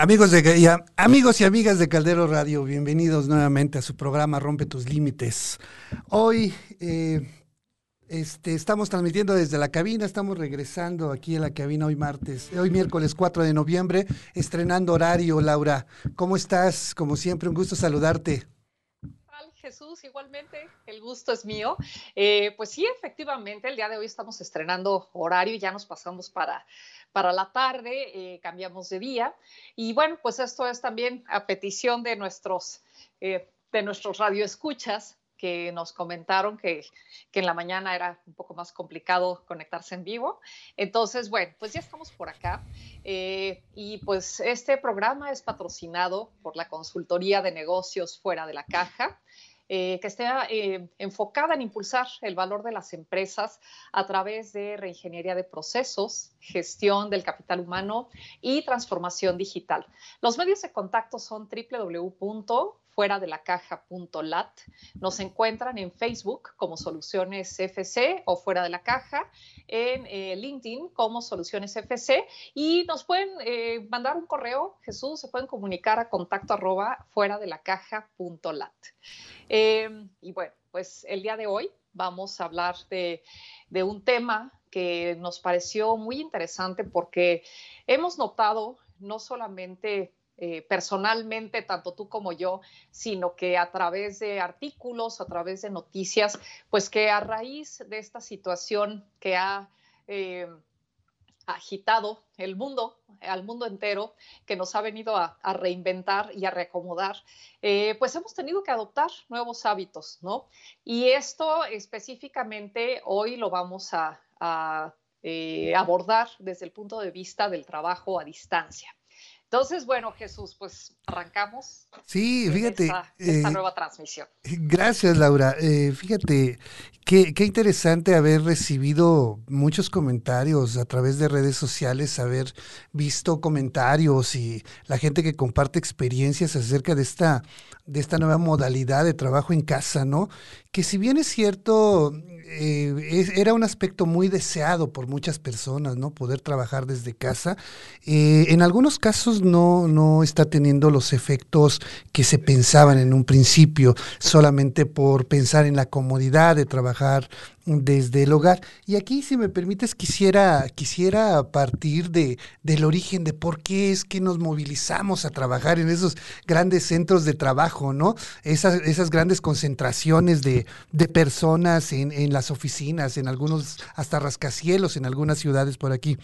Amigos, de, y amigos y amigas de Caldero Radio, bienvenidos nuevamente a su programa Rompe tus Límites. Hoy eh, este, estamos transmitiendo desde la cabina, estamos regresando aquí a la cabina hoy martes, hoy miércoles 4 de noviembre, estrenando horario, Laura. ¿Cómo estás? Como siempre, un gusto saludarte. Jesús, igualmente, el gusto es mío. Eh, pues sí, efectivamente, el día de hoy estamos estrenando horario, ya nos pasamos para, para la tarde, eh, cambiamos de día. Y bueno, pues esto es también a petición de nuestros, eh, de nuestros radioescuchas que nos comentaron que, que, en la mañana era un poco más complicado conectarse en vivo. Entonces, bueno, pues ya estamos por acá. Eh, y pues este programa es patrocinado por la Consultoría de Negocios Fuera de la Caja. Eh, que esté eh, enfocada en impulsar el valor de las empresas a través de reingeniería de procesos, gestión del capital humano y transformación digital. Los medios de contacto son www fuera de la caja.lat. Nos encuentran en Facebook como Soluciones FC o fuera de la caja, en eh, LinkedIn como Soluciones FC y nos pueden eh, mandar un correo, Jesús, se pueden comunicar a contacto arroba fuera de la caja.lat. Eh, y bueno, pues el día de hoy vamos a hablar de, de un tema que nos pareció muy interesante porque hemos notado no solamente eh, personalmente, tanto tú como yo, sino que a través de artículos, a través de noticias, pues que a raíz de esta situación que ha eh, agitado el mundo, al mundo entero, que nos ha venido a, reinventar y a reacomodar, eh, pues hemos tenido que adoptar nuevos hábitos, ¿no? Y esto específicamente hoy lo vamos a, abordar desde el punto de vista del trabajo a distancia. Entonces, bueno, Jesús, pues arrancamos. Sí, fíjate. Esta, eh, nueva transmisión. Gracias, Laura. Eh, fíjate, qué, qué, interesante haber recibido muchos comentarios a través de redes sociales, haber visto comentarios y la gente que comparte experiencias acerca de esta, de esta nueva modalidad de trabajo en casa, ¿no? Que si bien es cierto, eh, era un aspecto muy deseado por muchas personas, ¿no? Poder trabajar desde casa. Eh, en algunos casos no, no está teniendo los efectos que se pensaban en un principio, solamente por pensar en la comodidad de trabajar desde el hogar. Y aquí, si me permites, quisiera, quisiera partir de, del origen de por qué es que nos movilizamos a trabajar en esos grandes centros de trabajo, ¿no? Esas, esas grandes concentraciones de, de personas en, en las oficinas, en algunos hasta rascacielos, en algunas ciudades por aquí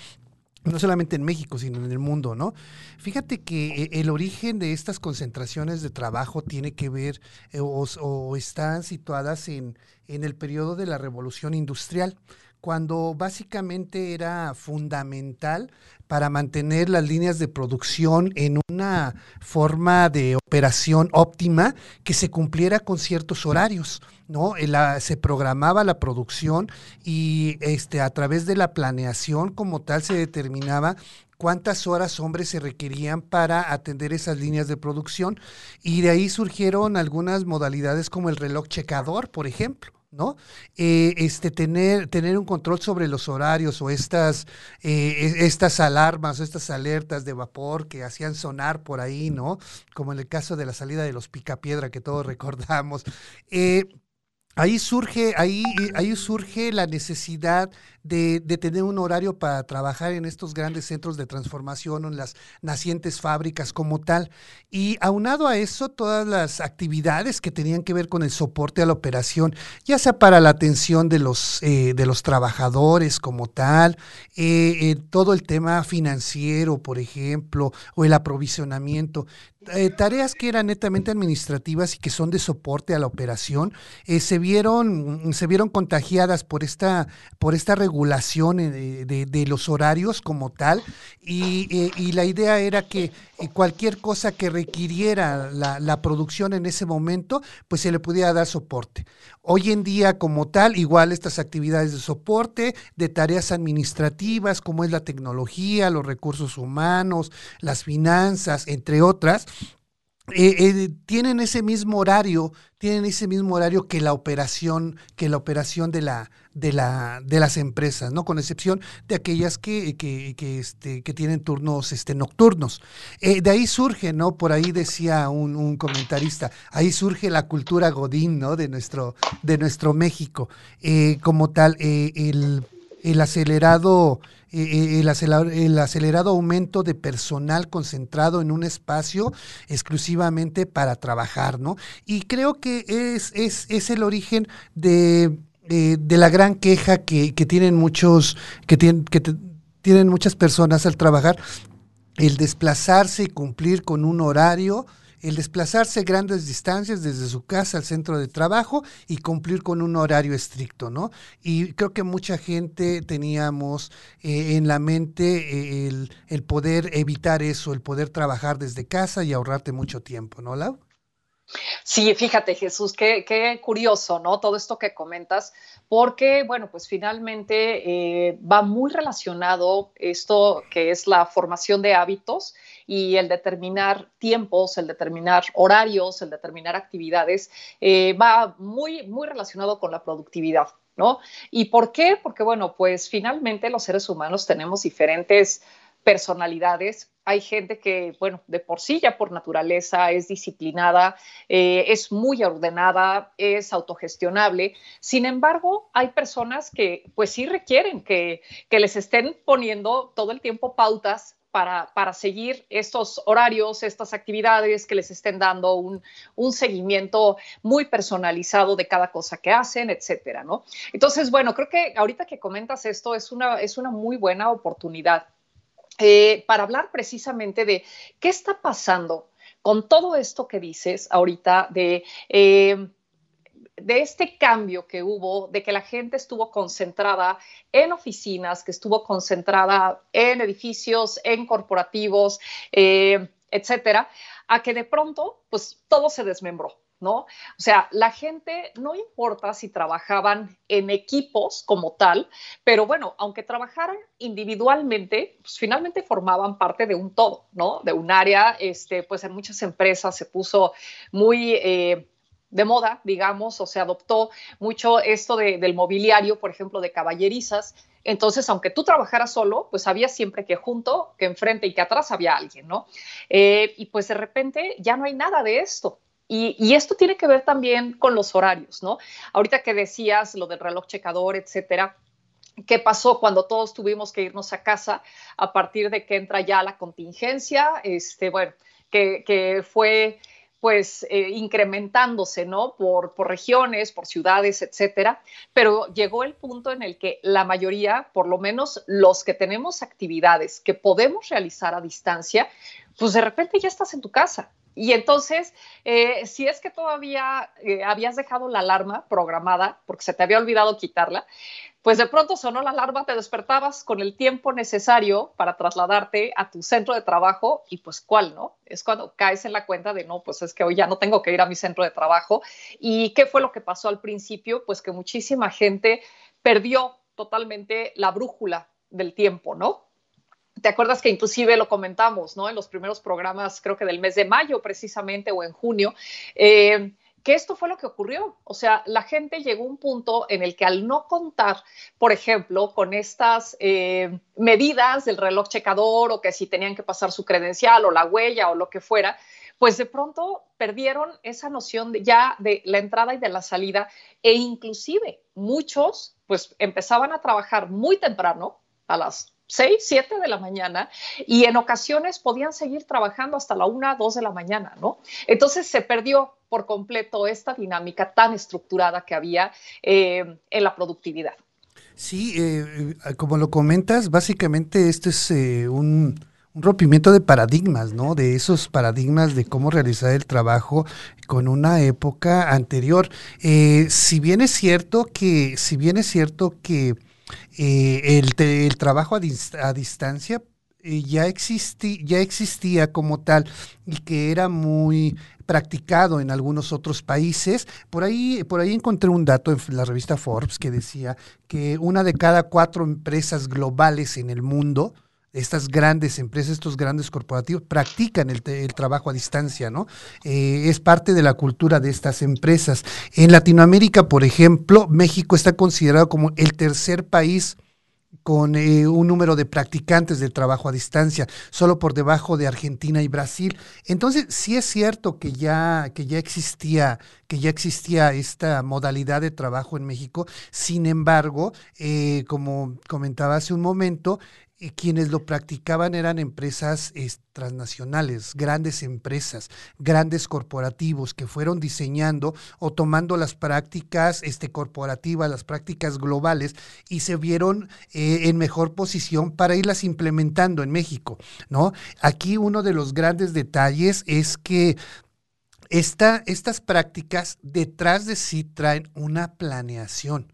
no solamente en México, sino en el mundo, ¿no? Fíjate que eh, el origen de estas concentraciones de trabajo tiene que ver eh, o, están situadas en, en el periodo de la revolución industrial cuando básicamente era fundamental para mantener las líneas de producción en una forma de operación óptima que se cumpliera con ciertos horarios, ¿no? se programaba la producción y este, a través de la planeación como tal se determinaba cuántas horas hombres se requerían para atender esas líneas de producción y de ahí surgieron algunas modalidades como el reloj checador, por ejemplo. ¿No? Eh, este, tener, tener un control sobre los horarios o estas, eh, e, estas alarmas o estas alertas de vapor que hacían sonar por ahí, ¿no? Como en el caso de la salida de los picapiedra que todos recordamos. Eh, ahí surge, ahí, ahí surge la necesidad de, tener un horario para trabajar en estos grandes centros de transformación o en las nacientes fábricas como tal. Y aunado a eso, todas las actividades que tenían que ver con el soporte a la operación, ya sea para la atención de los, eh, de los trabajadores como tal, eh, eh, todo el tema financiero, por ejemplo, o el aprovisionamiento. Tareas que eran netamente administrativas y que son de soporte a la operación, se, vieron, se vieron contagiadas por esta, por esta regulación eh, de, los horarios como tal. Eh, y, la idea era que eh, cualquier cosa que requiriera la, la, producción en ese momento, pues se le pudiera dar soporte. Hoy en día como tal, igual estas actividades de soporte, de tareas administrativas como es la tecnología, los recursos humanos, las finanzas, entre otras, eh, eh, tienen ese mismo horario, tienen ese mismo horario que la operación, que la operación de la, de la, de las empresas, ¿no? Con excepción de aquellas que, que, que, este, que tienen turnos este, nocturnos. Eh, de ahí surge, ¿no? Por ahí decía un, un, comentarista, ahí surge la cultura Godín, ¿no? De nuestro, de nuestro México. como tal, el, el acelerado el, acelerado aumento de personal concentrado en un espacio exclusivamente para trabajar, ¿no? Y creo que es, es, es el origen de, de, la gran queja que, que tienen muchos, que, tienen, que tienen muchas personas al trabajar, el desplazarse y cumplir con un horario el desplazarse grandes distancias desde su casa al centro de trabajo y cumplir con un horario estricto, ¿no? Y creo que mucha gente teníamos eh, en la mente eh, el, poder evitar eso, el poder trabajar desde casa y ahorrarte mucho tiempo, ¿no, Lau? Sí, fíjate Jesús, qué, qué, curioso, ¿no? Todo esto que comentas, porque, bueno, pues finalmente eh, va muy relacionado esto que es la formación de hábitos y el determinar tiempos, el determinar horarios, el determinar actividades, eh, va muy, muy relacionado con la productividad. ¿No? ¿Y por qué? Porque, bueno, pues finalmente los seres humanos tenemos diferentes personalidades. Hay gente que, bueno, de por sí ya por naturaleza es disciplinada, eh, es muy ordenada, es autogestionable. Sin embargo, hay personas que pues sí requieren que, que les estén poniendo todo el tiempo pautas para, seguir estos horarios, estas actividades, que les estén dando un, seguimiento muy personalizado de cada cosa que hacen, etcétera, ¿no? Entonces, bueno, creo que ahorita que comentas esto es una, es una muy buena oportunidad eh, para hablar precisamente de qué está pasando con todo esto que dices ahorita de... Eh, de este cambio que hubo, de que la gente estuvo concentrada en oficinas, que estuvo concentrada en edificios, en corporativos, eh, etcétera, a que de pronto, pues todo se desmembró, ¿no? O sea, la gente no importa si trabajaban en equipos como tal, pero bueno, aunque trabajaran individualmente, pues finalmente formaban parte de un todo, ¿no? De un área, este, pues en muchas empresas se puso muy... Eh, de moda, digamos, o se adoptó mucho esto del mobiliario, por ejemplo, de caballerizas. Entonces, aunque tú trabajaras solo, pues había siempre que junto, que enfrente y que atrás había alguien, ¿no? Eh, y pues de repente ya no hay nada de esto. Y, esto tiene que ver también con los horarios, ¿no? Ahorita que decías lo del reloj checador, etcétera, ¿Qué pasó cuando todos tuvimos que irnos a casa a partir de que entra ya la contingencia? Este, bueno, que fue pues eh, incrementándose, ¿no? Por, por, regiones, por ciudades, etcétera. Pero llegó el punto en el que la mayoría, por lo menos los que tenemos actividades que podemos realizar a distancia, pues de repente ya estás en tu casa. Y entonces, eh, si es que todavía eh, habías dejado la alarma programada porque se te había olvidado quitarla, pues de pronto sonó la alarma, te despertabas con el tiempo necesario para trasladarte a tu centro de trabajo y pues cuál, ¿no? Es cuando caes en la cuenta de, no, pues es que hoy ya no tengo que ir a mi centro de trabajo. ¿Y qué fue lo que pasó al principio? Pues que muchísima gente perdió totalmente la brújula del tiempo, ¿no? ¿Te acuerdas que inclusive lo comentamos, ¿no? En los primeros programas, creo que del mes de mayo precisamente o en junio. Eh, que esto fue lo que ocurrió. O sea, la gente llegó a un punto en el que al no contar, por ejemplo, con estas eh, medidas del reloj checador o que si tenían que pasar su credencial o la huella o lo que fuera, pues de pronto perdieron esa noción ya de la entrada y de la salida e inclusive muchos pues empezaban a trabajar muy temprano, a las 6, 7 de la mañana y en ocasiones podían seguir trabajando hasta la 1, 2 de la mañana, ¿no? Entonces se perdió por completo esta dinámica tan estructurada que había eh, en la productividad. Sí, eh, eh, como lo comentas, básicamente esto es un, rompimiento de paradigmas, ¿no? De esos paradigmas de cómo realizar el trabajo con una época anterior. si bien es cierto que, si bien es cierto que el, el, trabajo a, distancia ya, existi, ya existía como tal y que era muy practicado en algunos otros países. Por ahí, por ahí encontré un dato en la revista Forbes que decía que una de cada cuatro empresas globales en el mundo estas grandes empresas, estos grandes corporativos, practican el, trabajo a distancia, ¿no? Eh, es parte de la cultura de estas empresas. En Latinoamérica, por ejemplo, México está considerado como el tercer país con eh, un número de practicantes del trabajo a distancia, solo por debajo de Argentina y Brasil. Entonces, sí es cierto que ya, que ya existía, que ya existía esta modalidad de trabajo en México. Sin embargo, eh, como comentaba hace un momento, y quienes lo practicaban eran empresas transnacionales, grandes empresas, grandes corporativos que fueron diseñando o tomando las prácticas este, corporativas, las prácticas globales y se vieron eh, en mejor posición para irlas implementando en México, ¿no? Aquí uno de los grandes detalles es que esta, estas prácticas detrás de sí traen una planeación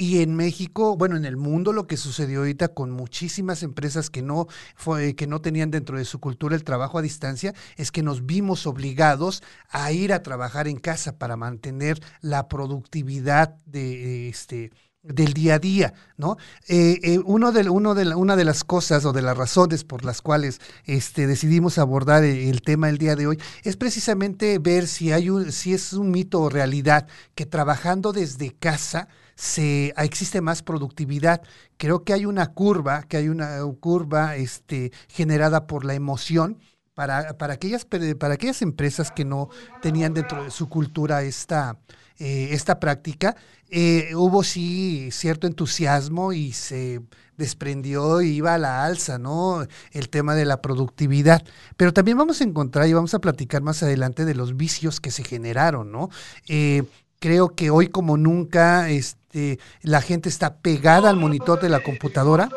y en México, bueno, en el mundo lo que sucedió ahorita con muchísimas empresas que no, fue, que no tenían dentro de su cultura el trabajo a distancia, es que nos vimos obligados a ir a trabajar en casa para mantener la productividad de este del día a día, ¿no? Eh, eh, uno de, uno de una de las cosas o de las razones por las cuales este, decidimos abordar el, el, tema el día de hoy es precisamente ver si hay un, si es un mito o realidad que trabajando desde casa se, existe más productividad. Creo que hay una curva, que hay una curva este, generada por la emoción. Para, para, aquellas, para aquellas empresas que no tenían dentro de su cultura esta, eh, esta práctica, eh, hubo sí cierto entusiasmo y se desprendió y iba a la alza, ¿no? El tema de la productividad. Pero también vamos a encontrar y vamos a platicar más adelante de los vicios que se generaron, ¿no? Eh, creo que hoy como nunca, este, la gente está pegada al monitor de la computadora.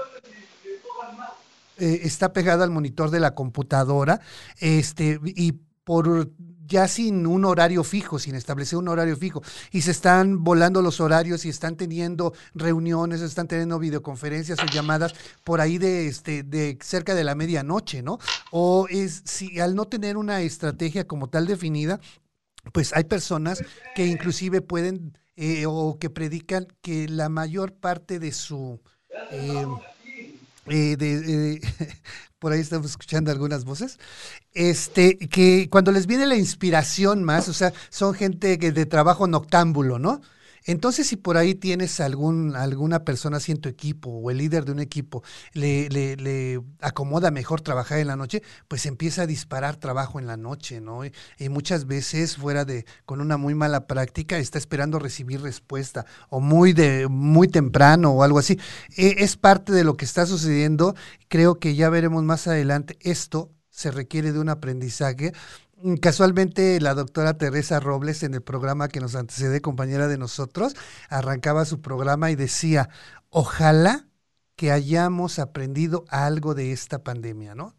Eh, está pegada al monitor de la computadora este, y por ya sin un horario fijo, sin establecer un horario fijo, y se están volando los horarios y están teniendo reuniones, están teniendo videoconferencias o llamadas por ahí de, este, de cerca de la medianoche, ¿no? O es si al no tener una estrategia como tal definida, pues hay personas que inclusive pueden eh, o que predican que la mayor parte de su... Eh, eh, por ahí estamos escuchando algunas voces, este, que cuando les viene la inspiración más, o sea, son gente que de trabajo noctámbulo, ¿no? Entonces, si por ahí tienes algún, alguna persona así en tu equipo o el líder de un equipo le, le, le, acomoda mejor trabajar en la noche, pues empieza a disparar trabajo en la noche, ¿no? Y, muchas veces fuera de, con una muy mala práctica, está esperando recibir respuesta o muy, de, muy temprano o algo así. E, es parte de lo que está sucediendo. Creo que ya veremos más adelante. Esto se requiere de un aprendizaje casualmente la doctora Teresa Robles en el programa que nos antecede, compañera de nosotros, arrancaba su programa y decía, ojalá que hayamos aprendido algo de esta pandemia, ¿no?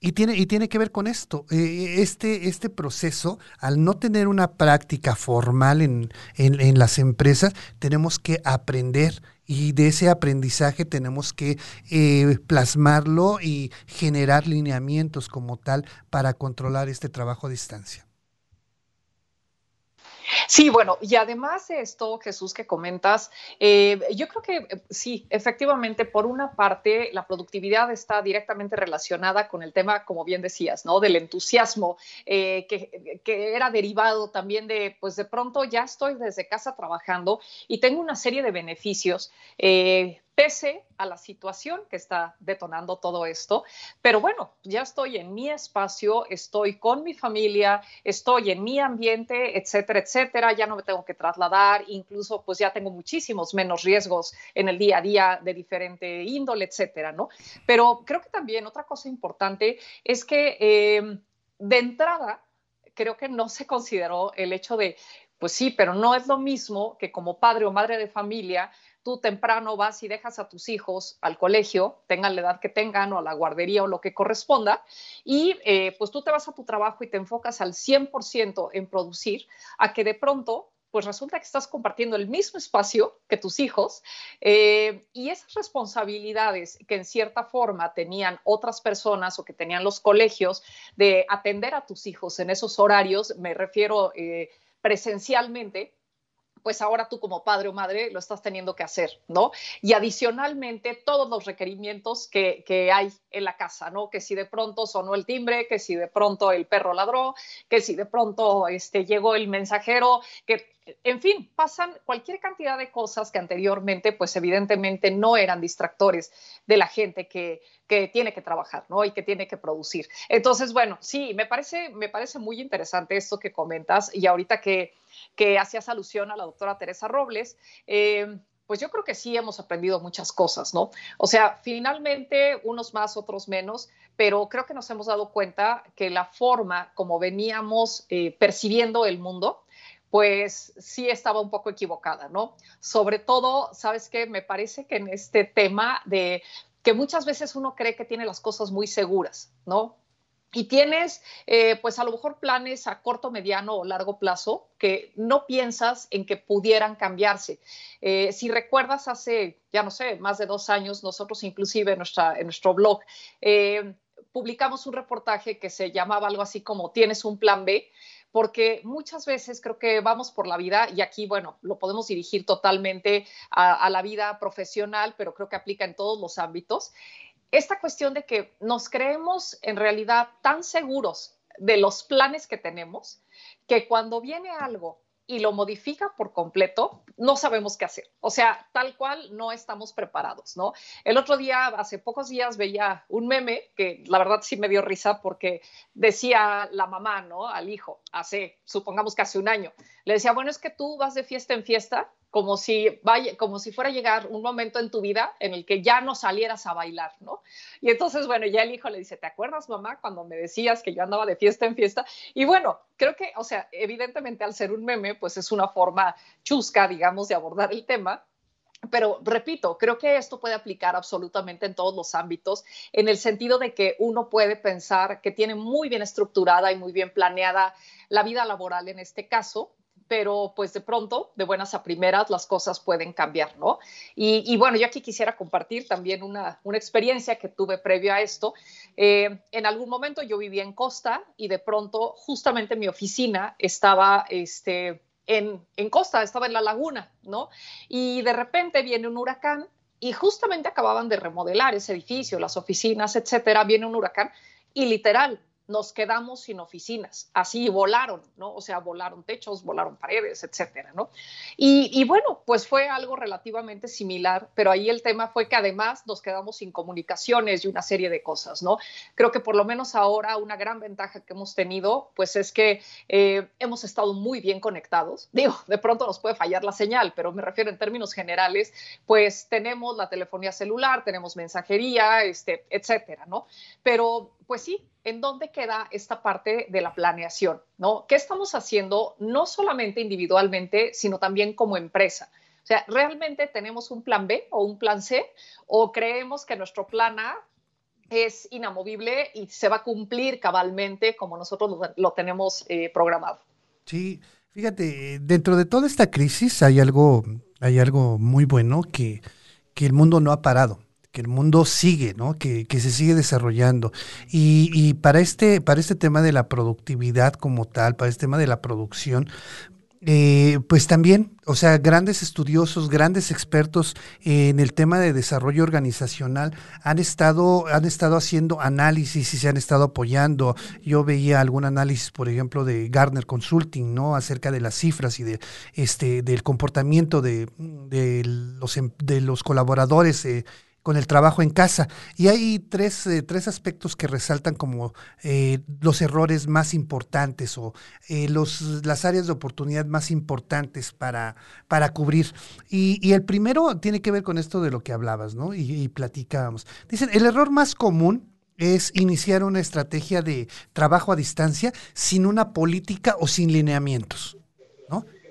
Y tiene, y tiene que ver con esto. Eh, este, este proceso, al no tener una práctica formal en, en las empresas, tenemos que aprender y de ese aprendizaje tenemos que eh, plasmarlo y generar lineamientos como tal para controlar este trabajo a distancia. Sí, bueno, y además de esto, Jesús, que comentas, eh, yo creo que eh, sí, efectivamente, por una parte, la productividad está directamente relacionada con el tema, como bien decías, ¿no? Del entusiasmo, eh, que, que, era derivado también de, pues de pronto ya estoy desde casa trabajando y tengo una serie de beneficios pese a la situación que está detonando todo esto. Pero bueno, ya estoy en mi espacio, estoy con mi familia, estoy en mi ambiente, etcétera, etcétera. Ya no me tengo que trasladar, incluso pues ya tengo muchísimos menos riesgos en el día a día de diferente índole, etcétera, ¿no? Pero creo que también otra cosa importante es que eh, de entrada, creo que no se consideró el hecho de, pues sí, pero no es lo mismo que como padre o madre de familia tú temprano vas y dejas a tus hijos al colegio, tengan la edad que tengan o a la guardería o lo que corresponda, y eh, pues tú te vas a tu trabajo y te enfocas al 100% en producir, a que de pronto pues resulta que estás compartiendo el mismo espacio que tus hijos eh, y esas responsabilidades que en cierta forma tenían otras personas o que tenían los colegios de atender a tus hijos en esos horarios, me refiero eh, presencialmente, pues ahora tú como padre o madre lo estás teniendo que hacer, ¿no? Y adicionalmente todos los requerimientos que, que, hay en la casa, ¿no? Que si de pronto sonó el timbre, que si de pronto el perro ladró, que si de pronto este, llegó el mensajero, que en fin, pasan cualquier cantidad de cosas que anteriormente, pues evidentemente no eran distractores de la gente que, que, tiene que trabajar, ¿no? Y que tiene que producir. Entonces, bueno, sí, me parece, me parece muy interesante esto que comentas y ahorita que, que hacías alusión a la doctora Teresa Robles, eh, pues yo creo que sí hemos aprendido muchas cosas, ¿no? O sea, finalmente unos más, otros menos, pero creo que nos hemos dado cuenta que la forma como veníamos eh, percibiendo el mundo, pues sí estaba un poco equivocada, ¿no? Sobre todo, ¿sabes qué? Me parece que en este tema de que muchas veces uno cree que tiene las cosas muy seguras, ¿no? Y tienes, eh, pues a lo mejor planes a corto, mediano o largo plazo que no piensas en que pudieran cambiarse. Eh, si recuerdas, hace, ya no sé, más de dos años, nosotros inclusive en, nuestro blog eh, publicamos un reportaje que se llamaba algo así como Tienes un plan B, porque muchas veces creo que vamos por la vida y aquí, bueno, lo podemos dirigir totalmente a, la vida profesional, pero creo que aplica en todos los ámbitos. Esta cuestión de que nos creemos en realidad tan seguros de los planes que tenemos que cuando viene algo y lo modifica por completo, no sabemos qué hacer. O sea, tal cual no estamos preparados, ¿no? El otro día, hace pocos días, veía un meme que la verdad sí me dio risa porque decía la mamá, ¿no? Al hijo, hace, supongamos que hace un año, le decía, bueno, es que tú vas de fiesta en fiesta como si, vaya, como si fuera a llegar un momento en tu vida en el que ya no salieras a bailar, ¿no? Y entonces, bueno, ya el hijo le dice, ¿te acuerdas, mamá, cuando me decías que yo andaba de fiesta en fiesta? Y bueno, creo que, o sea, evidentemente al ser un meme, pues es una forma chusca, digamos, de abordar el tema, pero repito, creo que esto puede aplicar absolutamente en todos los ámbitos, en el sentido de que uno puede pensar que tiene muy bien estructurada y muy bien planeada la vida laboral en este caso, pero pues de pronto, de buenas a primeras, las cosas pueden cambiar, ¿no? Y, bueno, yo aquí quisiera compartir también una, experiencia que tuve previo a esto. Eh, en algún momento yo vivía en Costa y de pronto justamente mi oficina estaba, este, en, en, Costa, estaba en la laguna, ¿no? Y de repente viene un huracán y justamente acababan de remodelar ese edificio, las oficinas, etcétera, viene un huracán y literal nos quedamos sin oficinas. Así volaron, ¿no? O sea, volaron techos, volaron paredes, etcétera, ¿no? Y, bueno, pues fue algo relativamente similar, pero ahí el tema fue que además nos quedamos sin comunicaciones y una serie de cosas, ¿no? Creo que por lo menos ahora una gran ventaja que hemos tenido, pues es que eh, hemos estado muy bien conectados. Digo, de pronto nos puede fallar la señal, pero me refiero en términos generales, pues tenemos la telefonía celular, tenemos mensajería, este, etcétera, ¿no? Pero pues sí, ¿en dónde queda esta parte de la planeación? ¿no? ¿Qué estamos haciendo no solamente individualmente, sino también como empresa? O sea, ¿realmente tenemos un plan B o un plan C o creemos que nuestro plan A es inamovible y se va a cumplir cabalmente como nosotros lo, tenemos eh, programado? Sí, fíjate, dentro de toda esta crisis hay algo, hay algo muy bueno que, que el mundo no ha parado que el mundo sigue, ¿no? Que, se sigue desarrollando. Y, para, este, para este tema de la productividad como tal, para este tema de la producción, eh, pues también, o sea, grandes estudiosos, grandes expertos en el tema de desarrollo organizacional han estado, han estado haciendo análisis y se han estado apoyando. Yo veía algún análisis, por ejemplo, de Gartner Consulting, ¿no? Acerca de las cifras y de este del comportamiento de, de los, em, de los colaboradores. Eh, con el trabajo en casa. Y hay tres, eh, tres aspectos que resaltan como eh, los errores más importantes o eh, los, las áreas de oportunidad más importantes para, para cubrir. Y, el primero tiene que ver con esto de lo que hablabas, ¿no? Y, y platicábamos. Dicen, el error más común es iniciar una estrategia de trabajo a distancia sin una política o sin lineamientos.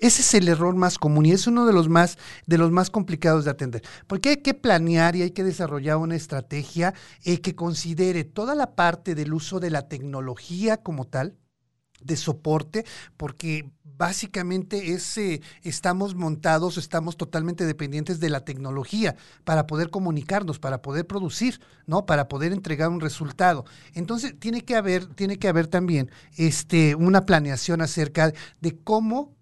Ese es el error más común y es uno de los más, de los más complicados de atender. Porque hay que planear y hay que desarrollar una estrategia eh, que considere toda la parte del uso de la tecnología como tal, de soporte, porque básicamente es, eh, estamos montados, estamos totalmente dependientes de la tecnología para poder comunicarnos, para poder producir, ¿no? Para poder entregar un resultado. Entonces, tiene que haber, tiene que haber también este, una planeación acerca de cómo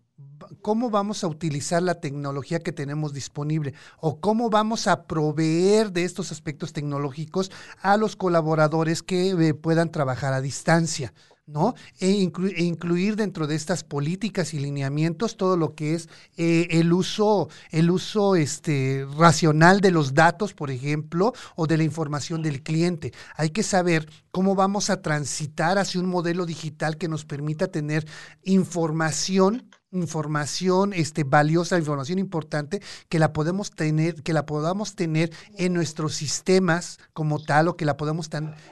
cómo vamos a utilizar la tecnología que tenemos disponible o cómo vamos a proveer de estos aspectos tecnológicos a los colaboradores que eh, puedan trabajar a distancia. ¿no? E, e, incluir dentro de estas políticas y lineamientos todo lo que es eh, el uso, el uso este, racional de los datos, por ejemplo, o de la información del cliente. Hay que saber cómo vamos a transitar hacia un modelo digital que nos permita tener información información este, valiosa, información importante, que la podemos tener, que la podamos tener en nuestros sistemas como tal, o que la podamos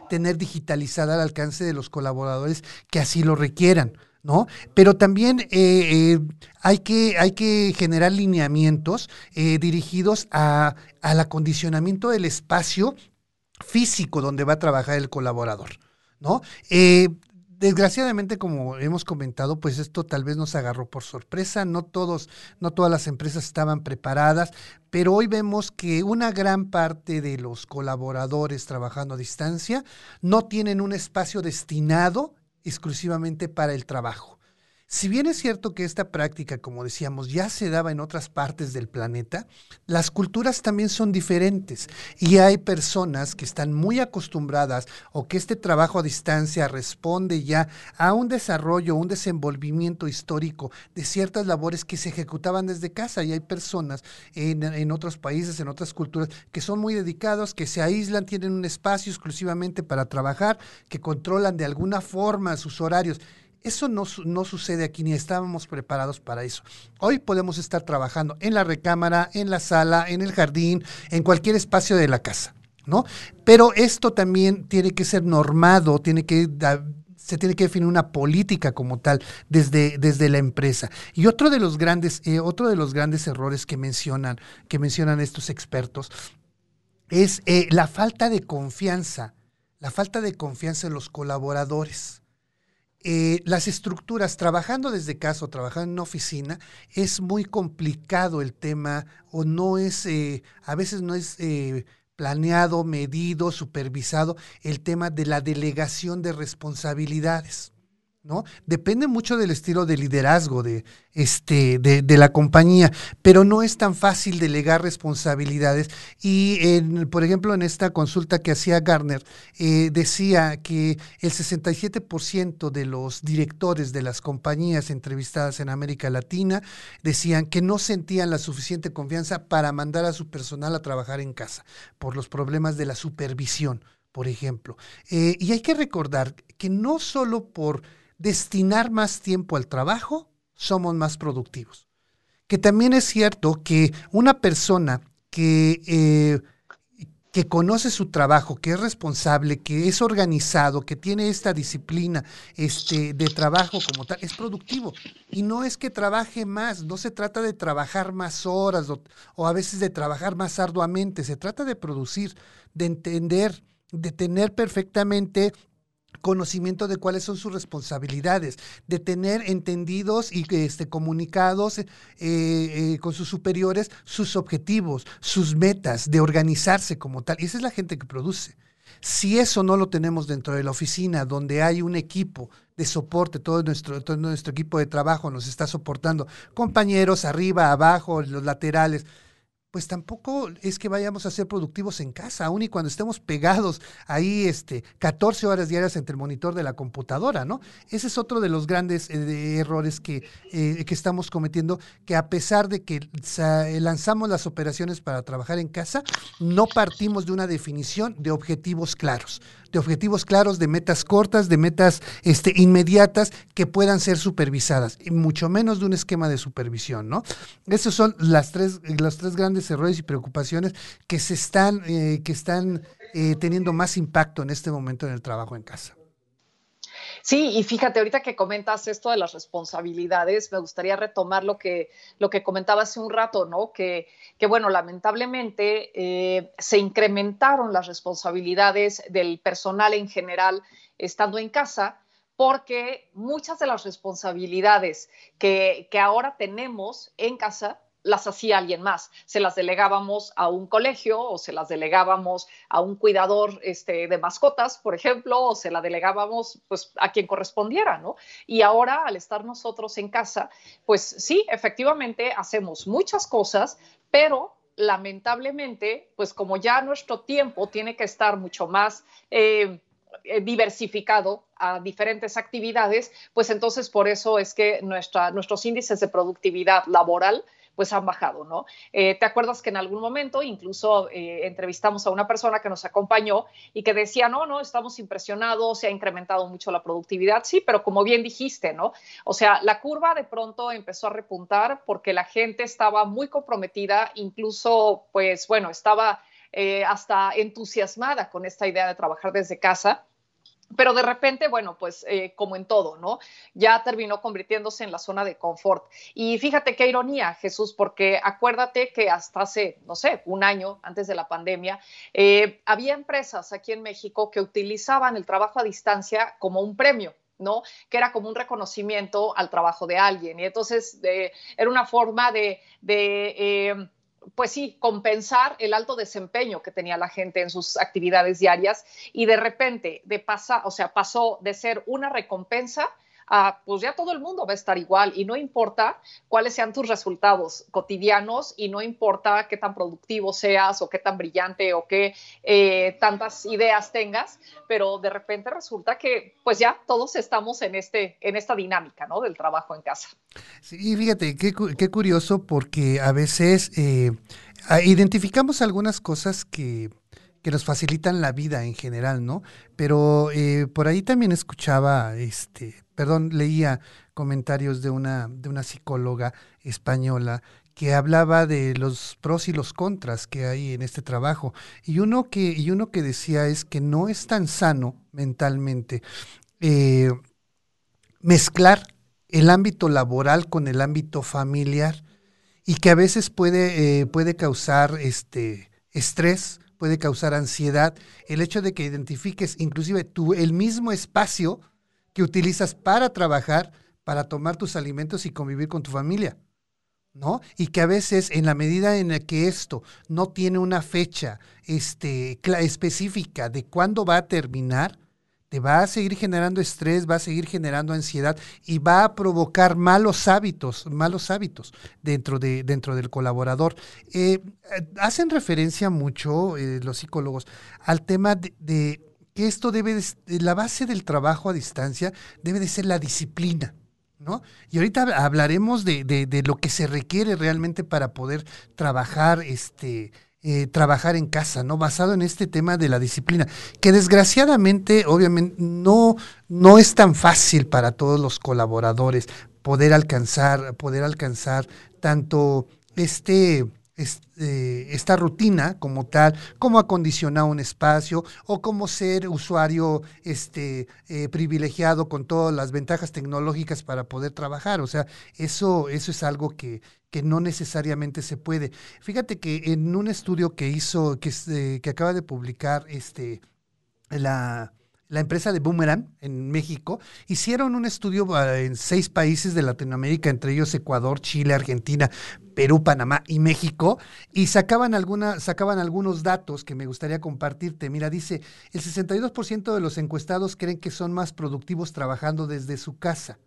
tener digitalizada al alcance de los colaboradores que así lo requieran. ¿No? Pero también eh, eh, hay, que, hay, que, generar lineamientos eh, dirigidos a, al acondicionamiento del espacio físico donde va a trabajar el colaborador. ¿no? Desgraciadamente, como hemos comentado, pues esto tal vez nos agarró por sorpresa. No todos, no todas las empresas estaban preparadas, pero hoy vemos que una gran parte de los colaboradores trabajando a distancia no tienen un espacio destinado exclusivamente para el trabajo. Si bien es cierto que esta práctica, como decíamos, ya se daba en otras partes del planeta, las culturas también son diferentes y hay personas que están muy acostumbradas o que este trabajo a distancia responde ya a un desarrollo, un desenvolvimiento histórico de ciertas labores que se ejecutaban desde casa. Y hay personas en, otros países, en otras culturas, que son muy dedicados, que se aíslan, tienen un espacio exclusivamente para trabajar, que controlan de alguna forma sus horarios eso no, sucede aquí, ni estábamos preparados para eso. Hoy podemos estar trabajando en la recámara, en la sala, en el jardín, en cualquier espacio de la casa, ¿no? Pero esto también tiene que ser normado, tiene que se tiene que definir una política como tal desde, desde la empresa. Y otro de los grandes, eh, otro de los grandes errores que mencionan, que mencionan estos expertos es eh, la falta de confianza, la falta de confianza en los colaboradores. Eh, las estructuras, trabajando desde casa o trabajando en una oficina, es muy complicado el tema o no es, eh, a veces no es eh, planeado, medido, supervisado el tema de la delegación de responsabilidades. Depende mucho del estilo de liderazgo de, este, de, la compañía, pero no es tan fácil delegar responsabilidades. Y, por ejemplo, en esta consulta que hacía Garner, eh, decía que el 67% de los directores de las compañías entrevistadas en América Latina decían que no sentían la suficiente confianza para mandar a su personal a trabajar en casa por los problemas de la supervisión, por ejemplo. Eh, y hay que recordar que no solo por destinar más tiempo al trabajo, somos más productivos. Que también es cierto que una persona que, eh, que conoce su trabajo, que es responsable, que es organizado, que tiene esta disciplina este, de trabajo como tal, es productivo. Y no es que trabaje más, no se trata de trabajar más horas o, o a veces de trabajar más arduamente, se trata de producir, de entender, de tener perfectamente conocimiento de cuáles son sus responsabilidades, de tener entendidos y este, comunicados eh, eh, con sus superiores sus objetivos, sus metas, de organizarse como tal. Y esa es la gente que produce. Si eso no lo tenemos dentro de la oficina, donde hay un equipo de soporte, todo nuestro, todo nuestro equipo de trabajo nos está soportando, compañeros arriba, abajo, los laterales, pues tampoco es que vayamos a ser productivos en casa, aun y cuando estemos pegados ahí este, 14 horas diarias entre el monitor de la computadora, ¿no? Ese es otro de los grandes eh, errores que, eh, que, estamos cometiendo, que a pesar de que lanzamos las operaciones para trabajar en casa, no partimos de una definición de objetivos claros de objetivos claros, de metas cortas, de metas este, inmediatas que puedan ser supervisadas, y mucho menos de un esquema de supervisión, ¿no? Esos son las tres, los tres grandes errores y preocupaciones que se están, eh, que están eh, teniendo más impacto en este momento en el trabajo en casa. Sí, y fíjate, ahorita que comentas esto de las responsabilidades, me gustaría retomar lo que, lo que comentaba hace un rato, ¿no? Que, que bueno, lamentablemente eh, se incrementaron las responsabilidades del personal en general estando en casa, porque muchas de las responsabilidades que, que ahora tenemos en casa las hacía alguien más. Se las delegábamos a un colegio o se las delegábamos a un cuidador este, de mascotas, por ejemplo, o se la delegábamos pues, a quien correspondiera, ¿no? Y ahora, al estar nosotros en casa, pues sí, efectivamente hacemos muchas cosas, pero lamentablemente, pues como ya nuestro tiempo tiene que estar mucho más... Eh, eh, diversificado a diferentes actividades, pues entonces por eso es que nuestra, nuestros índices de productividad laboral pues han bajado, ¿no? Eh, ¿Te acuerdas que en algún momento incluso eh, entrevistamos a una persona que nos acompañó y que decía, no, no, estamos impresionados, se ha incrementado mucho la productividad, sí, pero como bien dijiste, ¿no? O sea, la curva de pronto empezó a repuntar porque la gente estaba muy comprometida, incluso, pues bueno, estaba eh, hasta entusiasmada con esta idea de trabajar desde casa. Pero de repente, bueno, pues eh, como en todo, ¿no? Ya terminó convirtiéndose en la zona de confort. Y fíjate qué ironía, Jesús, porque acuérdate que hasta hace, no sé, un año antes de la pandemia, eh, había empresas aquí en México que utilizaban el trabajo a distancia como un premio. ¿no? Que era como un reconocimiento al trabajo de alguien. Y entonces era una forma de, pues sí, compensar el alto desempeño que tenía la gente en sus actividades diarias y de repente de pasa, o sea, pasó de ser una recompensa a, pues ya todo el mundo va a estar igual y no importa cuáles sean tus resultados cotidianos y no importa qué tan productivo seas o qué tan brillante o qué eh, tantas ideas tengas, pero de repente resulta que pues ya todos estamos en, este, en esta dinámica, ¿no? Del trabajo en casa. Sí, fíjate, qué, qué curioso porque a veces eh, identificamos algunas cosas que, que, nos facilitan la vida en general, ¿no? Pero eh, por ahí también escuchaba, este, perdón, leía comentarios de una, de una psicóloga española que hablaba de los pros y los contras que hay en este trabajo. Y uno que, y uno que decía es que no es tan sano mentalmente eh, mezclar el ámbito laboral con el ámbito familiar y que a veces puede, eh, puede causar este, estrés, puede causar ansiedad, el hecho de que identifiques inclusive tú el mismo espacio que utilizas para trabajar, para tomar tus alimentos y convivir con tu familia. ¿No? Y que a veces en la medida en la que esto no tiene una fecha este, específica de cuándo va a terminar, te va a seguir generando estrés, va a seguir generando ansiedad y va a provocar malos hábitos, malos hábitos dentro, de, dentro del colaborador. Eh, hacen referencia mucho eh, los psicólogos al tema de, que esto debe, de, la base del trabajo a distancia debe de ser la disciplina. ¿No? Y ahorita hablaremos de, de, lo que se requiere realmente para poder trabajar este, eh, trabajar en casa, ¿no? Basado en este tema de la disciplina, que desgraciadamente, obviamente, no, no es tan fácil para todos los colaboradores poder alcanzar, poder alcanzar tanto este, este, esta rutina como tal, como acondicionar un espacio o como ser usuario este, eh, privilegiado con todas las ventajas tecnológicas para poder trabajar. O sea, eso, eso es algo que, que no necesariamente se puede. Fíjate que en un estudio que hizo, que, que acaba de publicar este, la, la empresa de Boomerang en México, hicieron un estudio ah, en seis países de Latinoamérica, entre ellos Ecuador, Chile, Argentina, Perú, Panamá y México, y sacaban, alguna, sacaban algunos datos que me gustaría compartirte. Mira, dice, el 62% de los encuestados creen que son más productivos trabajando desde su casa.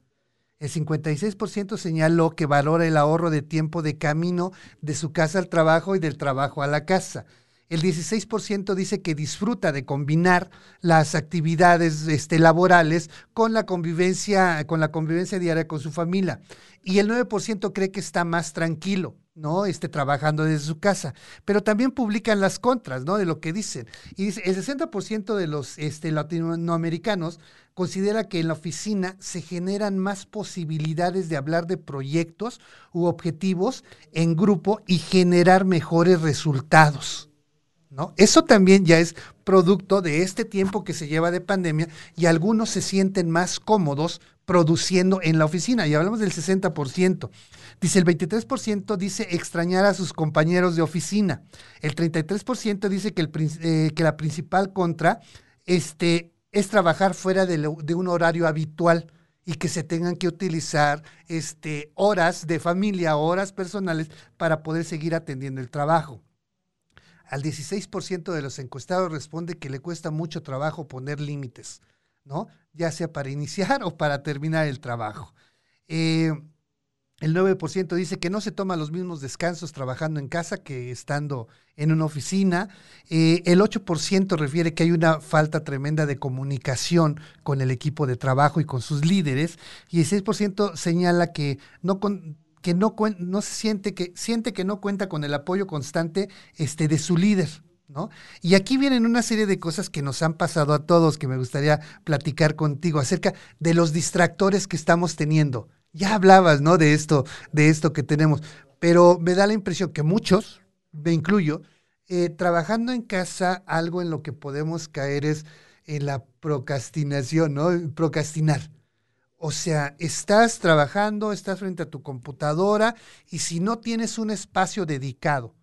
El 56% señaló que valora el ahorro de tiempo de camino de su casa al trabajo y del trabajo a la casa. El 16% dice que disfruta de combinar las actividades este, laborales con la convivencia, con la convivencia diaria con su familia. Y el 9% cree que está más tranquilo. ¿no? Esté trabajando desde su casa. Pero también publican las contras, ¿no? De lo que dicen. Y dice, el 60% de los este, latinoamericanos considera que en la oficina se generan más posibilidades de hablar de proyectos u objetivos en grupo y generar mejores resultados. ¿No? Eso también ya es producto de este tiempo que se lleva de pandemia y algunos se sienten más cómodos produciendo en la oficina. Y hablamos del 60%. Dice el 23% dice extrañar a sus compañeros de oficina. El 33% dice que, el, eh, que, la principal contra este, es trabajar fuera de, de, un horario habitual y que se tengan que utilizar este, horas de familia, horas personales para poder seguir atendiendo el trabajo. Al 16% de los encuestados responde que le cuesta mucho trabajo poner límites, ¿no? Ya sea para iniciar o para terminar el trabajo. Eh, el 9% dice que no se toma los mismos descansos trabajando en casa que estando en una oficina. Eh, el 8% refiere que hay una falta tremenda de comunicación con el equipo de trabajo y con sus líderes. Y el 6% señala que no que no, no se siente que siente que no cuenta con el apoyo constante este, de su líder. ¿No? Y aquí vienen una serie de cosas que nos han pasado a todos que me gustaría platicar contigo acerca de los distractores que estamos teniendo ya hablabas, ¿no? De esto, de esto que tenemos, pero me da la impresión que muchos, me incluyo, eh, trabajando en casa, algo en lo que podemos caer es en la procrastinación, ¿no? Procrastinar. O sea, estás trabajando, estás frente a tu computadora y si no tienes un espacio dedicado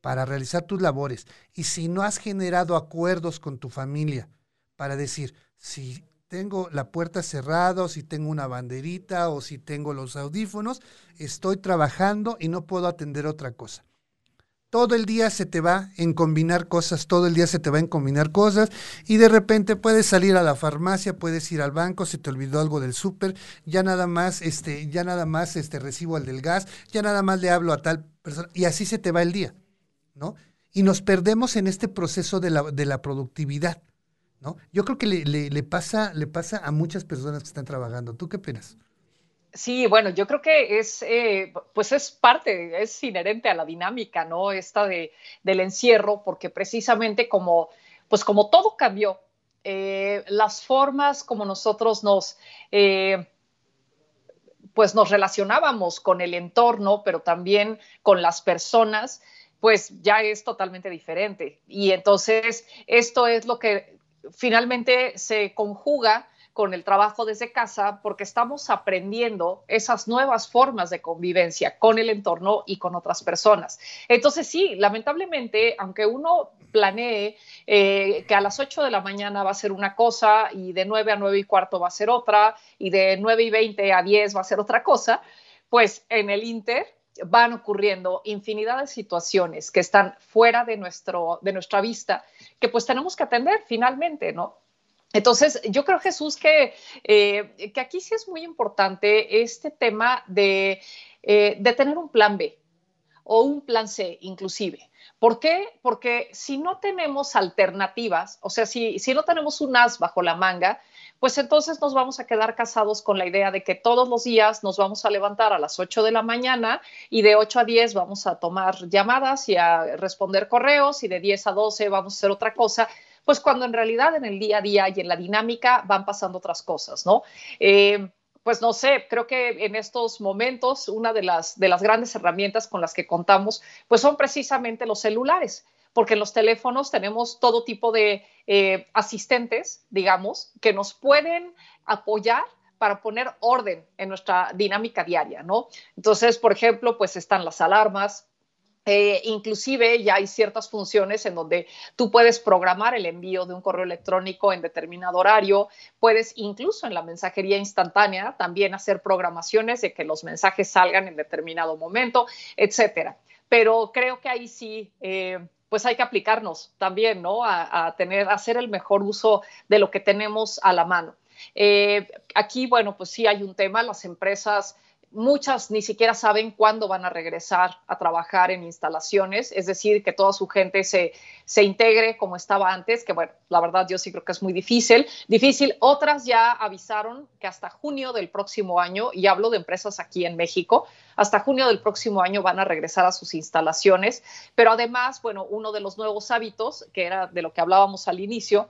para realizar tus labores y si no has generado acuerdos con tu familia para decir, si tengo la puerta cerrada o si tengo una banderita o si tengo los audífonos, estoy trabajando y no puedo atender otra cosa. Todo el día se te va en combinar cosas, todo el día se te va en combinar cosas y de repente puedes salir a la farmacia, puedes ir al banco, se te olvidó algo del súper, ya nada más, este, ya nada más este, recibo al del gas, ya nada más le hablo a tal persona y así se te va el día, ¿no? Y nos perdemos en este proceso de la, de la productividad. ¿no? Yo creo que le, pasa, le pasa a muchas personas que están trabajando. ¿Tú qué opinas? Sí, bueno, yo creo que es, eh, pues es parte, es inherente a la dinámica, ¿no? Esta de, del encierro, porque precisamente como, pues como todo cambió, eh, las formas como nosotros nos, eh, pues nos relacionábamos con el entorno, pero también con las personas, pues ya es totalmente diferente. Y entonces esto es lo que finalmente se conjuga con el trabajo desde casa porque estamos aprendiendo esas nuevas formas de convivencia con el entorno y con otras personas. Entonces sí, lamentablemente, aunque uno planee eh, que a las 8 de la mañana va a ser una cosa y de 9 a 9 y cuarto va a ser otra y de 9 y 20 a 10 va a ser otra cosa, pues en el Inter van ocurriendo infinidad de situaciones que están fuera de, nuestro, de nuestra vista, que pues tenemos que atender finalmente, ¿no? Entonces, yo creo, Jesús, que, eh, que aquí sí es muy importante este tema de, eh, de tener un plan B o un plan C inclusive. ¿Por qué? Porque si no tenemos alternativas, o sea, si, si no tenemos un as bajo la manga, pues entonces nos vamos a quedar casados con la idea de que todos los días nos vamos a levantar a las 8 de la mañana y de 8 a 10 vamos a tomar llamadas y a responder correos y de 10 a 12 vamos a hacer otra cosa pues cuando en realidad en el día a día y en la dinámica van pasando otras cosas, ¿no? Eh, pues no sé, creo que en estos momentos una de las, de las grandes herramientas con las que contamos, pues son precisamente los celulares porque en los teléfonos tenemos todo tipo de eh, asistentes, digamos, que nos pueden apoyar para poner orden en nuestra dinámica diaria, ¿no? Entonces, por ejemplo, pues están las alarmas, eh, inclusive ya hay ciertas funciones en donde tú puedes programar el envío de un correo electrónico en determinado horario, puedes incluso en la mensajería instantánea también hacer programaciones de que los mensajes salgan en determinado momento, etcétera. Pero creo que ahí sí eh, pues hay que aplicarnos también, ¿no? A, tener, a hacer el mejor uso de lo que tenemos a la mano. Eh, aquí, bueno, pues sí hay un tema, las empresas muchas ni siquiera saben cuándo van a regresar a trabajar en instalaciones, es decir, que toda su gente se, se integre como estaba antes, que bueno, la verdad yo sí creo que es muy difícil. Difícil, otras ya avisaron que hasta junio del próximo año, y hablo de empresas aquí en México, hasta junio del próximo año van a regresar a sus instalaciones, pero además, bueno, uno de los nuevos hábitos, que era de lo que hablábamos al inicio,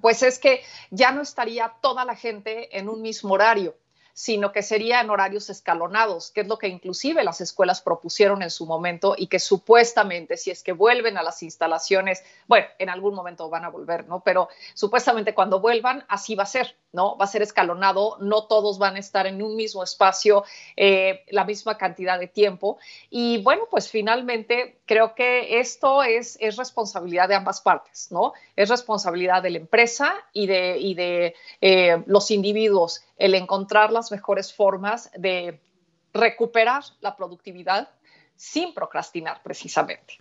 pues es que ya no estaría toda la gente en un mismo horario sino que sería en horarios escalonados, que es lo que inclusive las escuelas propusieron en su momento y que supuestamente si es que vuelven a las instalaciones, bueno, en algún momento van a volver, ¿no? Pero supuestamente cuando vuelvan, así va a ser. ¿No? Va a ser escalonado, no todos van a estar en un mismo espacio eh, la misma cantidad de tiempo. Y bueno, pues finalmente creo que esto es, es responsabilidad de ambas partes, ¿no? Es responsabilidad de la empresa y de, y de eh, los individuos el encontrar las mejores formas de recuperar la productividad sin procrastinar precisamente.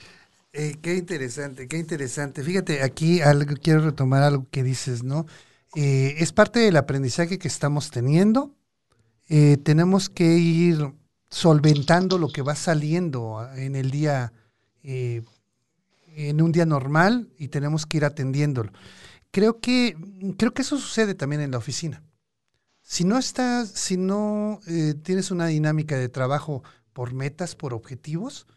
Eh, qué interesante, qué interesante. Fíjate, aquí algo, quiero retomar algo que dices, ¿no? Eh, es parte del aprendizaje que estamos teniendo. Eh, tenemos que ir solventando lo que va saliendo en el día, en un día normal y tenemos que ir atendiéndolo. Creo que, creo que eso sucede también en la oficina. Si no estás, si no tienes una dinámica de trabajo por metas, por objetivos,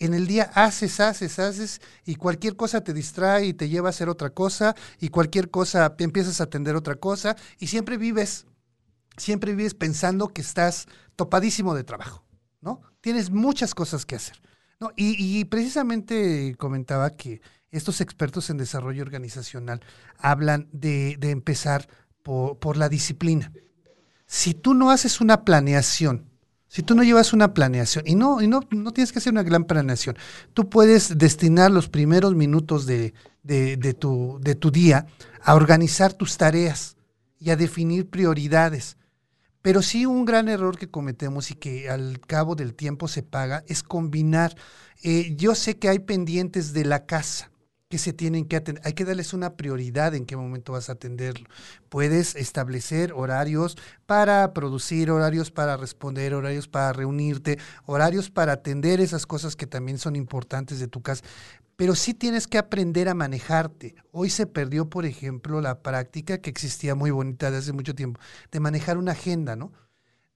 en el día haces, haces, haces y cualquier cosa te distrae y te lleva a hacer otra cosa y cualquier cosa empiezas a atender otra cosa y siempre vives, siempre vives pensando que estás topadísimo de trabajo, ¿no? Tienes muchas cosas que hacer. ¿no? Y, precisamente comentaba que estos expertos en desarrollo organizacional hablan de, empezar por, por la disciplina. Si tú no haces una planeación, si tú no llevas una planeación, y no, y no, no tienes que hacer una gran planeación, tú puedes destinar los primeros minutos de, tu, de tu día a organizar tus tareas y a definir prioridades. Pero sí un gran error que cometemos y que al cabo del tiempo se paga es combinar. Eh, yo sé que hay pendientes de la casa que se tienen que atender. Hay que darles una prioridad en qué momento vas a atenderlo. Puedes establecer horarios para producir, horarios para responder, horarios para reunirte, horarios para atender esas cosas que también son importantes de tu casa. Pero sí tienes que aprender a manejarte. Hoy se perdió, por ejemplo, la práctica que existía muy bonita de hace mucho tiempo, de manejar una agenda, ¿no?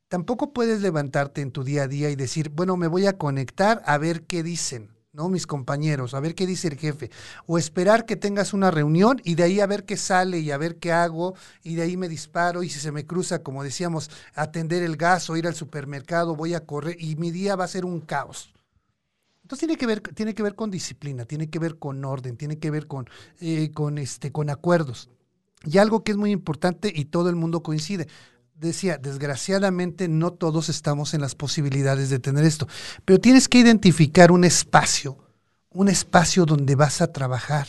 Tampoco puedes levantarte en tu día a día y decir, bueno, me voy a conectar a ver qué dicen ¿no? Mis compañeros, a ver qué dice el jefe. O esperar que tengas una reunión y de ahí a ver qué sale y a ver qué hago y de ahí me disparo y si se me cruza, como decíamos, atender el gas o ir al supermercado, voy a correr y mi día va a ser un caos. Entonces tiene que ver, tiene que ver con disciplina, tiene que ver con orden, tiene que ver con, eh, con, este, con acuerdos. Y algo que es muy importante y todo el mundo coincide, decía, desgraciadamente no todos estamos en las posibilidades de tener esto, pero tienes que identificar un espacio, un espacio donde vas a trabajar.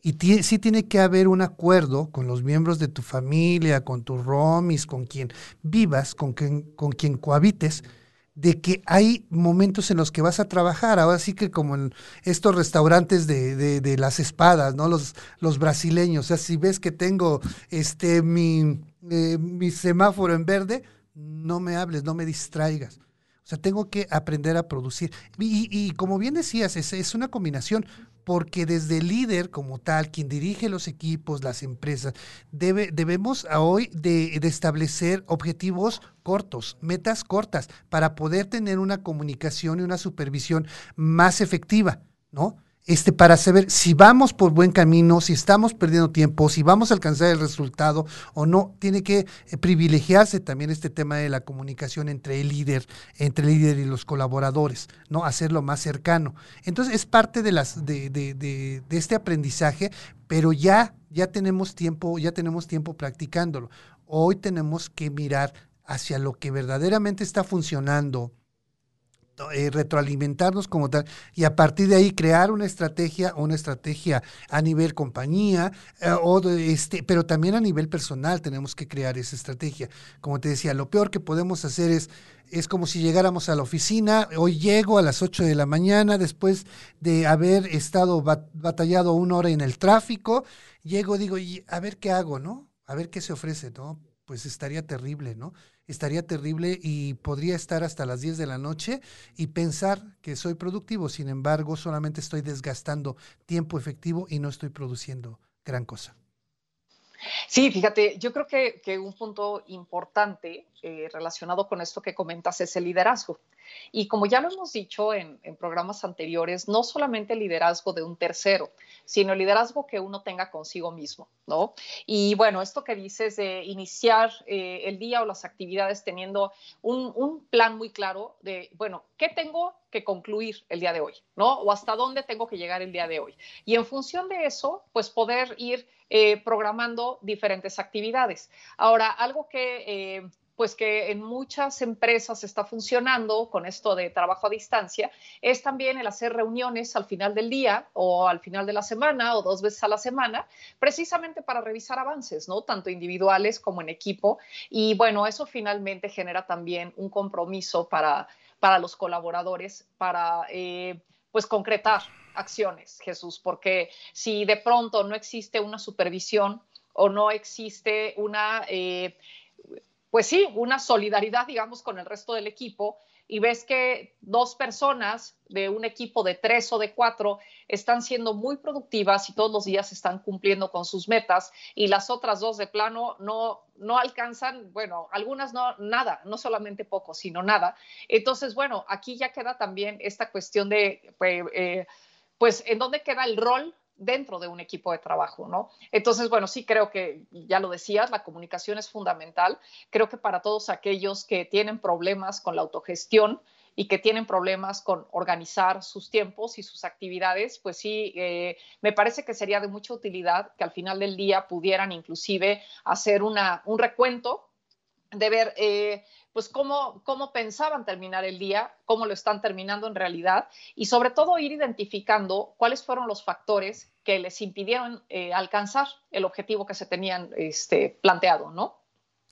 Y sí tiene que haber un acuerdo con los miembros de tu familia, con tus romis, con quien vivas, con quien, con quien cohabites, de que hay momentos en los que vas a trabajar. Ahora sí que como en estos restaurantes de, de, las espadas, ¿no? Los, los brasileños. O sea, si ves que tengo este mi eh, mi semáforo en verde, no me hables, no me distraigas. O sea, tengo que aprender a producir. Y, como bien decías, es, es, una combinación, porque desde el líder como tal, quien dirige los equipos, las empresas, debe, debemos hoy de, de establecer objetivos cortos, metas cortas, para poder tener una comunicación y una supervisión más efectiva, ¿no? Este, para saber si vamos por buen camino, si estamos perdiendo tiempo, si vamos a alcanzar el resultado o no. Tiene que eh, privilegiarse también este tema de la comunicación entre el líder, entre el líder y los colaboradores, ¿no? Hacerlo más cercano. Entonces es parte de las de, de, este aprendizaje, pero ya, ya tenemos tiempo, ya tenemos tiempo practicándolo. Hoy tenemos que mirar hacia lo que verdaderamente está funcionando, eh, retroalimentarnos como tal y a partir de ahí crear una estrategia, una estrategia a nivel compañía, eh, o este, pero también a nivel personal tenemos que crear esa estrategia. Como te decía, lo peor que podemos hacer es es como si llegáramos a la oficina, hoy llego a las 8 de la mañana después de haber estado batallado una hora en el tráfico, llego, digo, a ver qué hago, ¿no? A ver qué se ofrece, ¿no? Pues estaría terrible, ¿no? Estaría terrible y podría estar hasta las 10 de la noche y pensar que soy productivo, sin embargo, solamente estoy desgastando tiempo efectivo y no estoy produciendo gran cosa. Sí, fíjate, yo creo que, un punto importante eh, relacionado con esto que comentas es el liderazgo. Y como ya lo hemos dicho en, programas anteriores, no solamente el liderazgo de un tercero, sino el liderazgo que uno tenga consigo mismo, ¿no? Y bueno, esto que dices de iniciar eh, el día o las actividades teniendo un, plan muy claro de, bueno, ¿qué tengo que concluir el día de hoy, ¿no? O hasta dónde tengo que llegar el día de hoy. Y en función de eso, pues poder ir eh, programando diferentes actividades. Ahora, algo que... Eh, pues que en muchas empresas está funcionando con esto de trabajo a distancia, es también el hacer reuniones al final del día o al final de la semana o dos veces a la semana, precisamente para revisar avances, ¿no? Tanto individuales como en equipo. Y bueno, eso finalmente genera también un compromiso para, para los colaboradores, para eh, pues concretar acciones, Jesús, porque si de pronto no existe una supervisión o no existe una... Eh, pues sí, una solidaridad, digamos, con el resto del equipo y ves que dos personas de un equipo de tres o de cuatro están siendo muy productivas y todos los días están cumpliendo con sus metas y las otras dos de plano no, no alcanzan, bueno, algunas no, nada, no solamente poco, sino nada. Entonces, bueno, aquí ya queda también esta cuestión de, pues, eh, pues ¿en dónde queda el rol dentro de un equipo de trabajo, ¿no? Entonces, bueno, sí creo que, ya lo decías, la comunicación es fundamental. Creo que para todos aquellos que tienen problemas con la autogestión y que tienen problemas con organizar sus tiempos y sus actividades, pues sí, eh, me parece que sería de mucha utilidad que al final del día pudieran inclusive hacer una, un recuento de ver eh, pues cómo, cómo pensaban terminar el día, cómo lo están terminando en realidad y sobre todo ir identificando cuáles fueron los factores que les impidieron eh, alcanzar el objetivo que se tenían este, planteado, ¿no?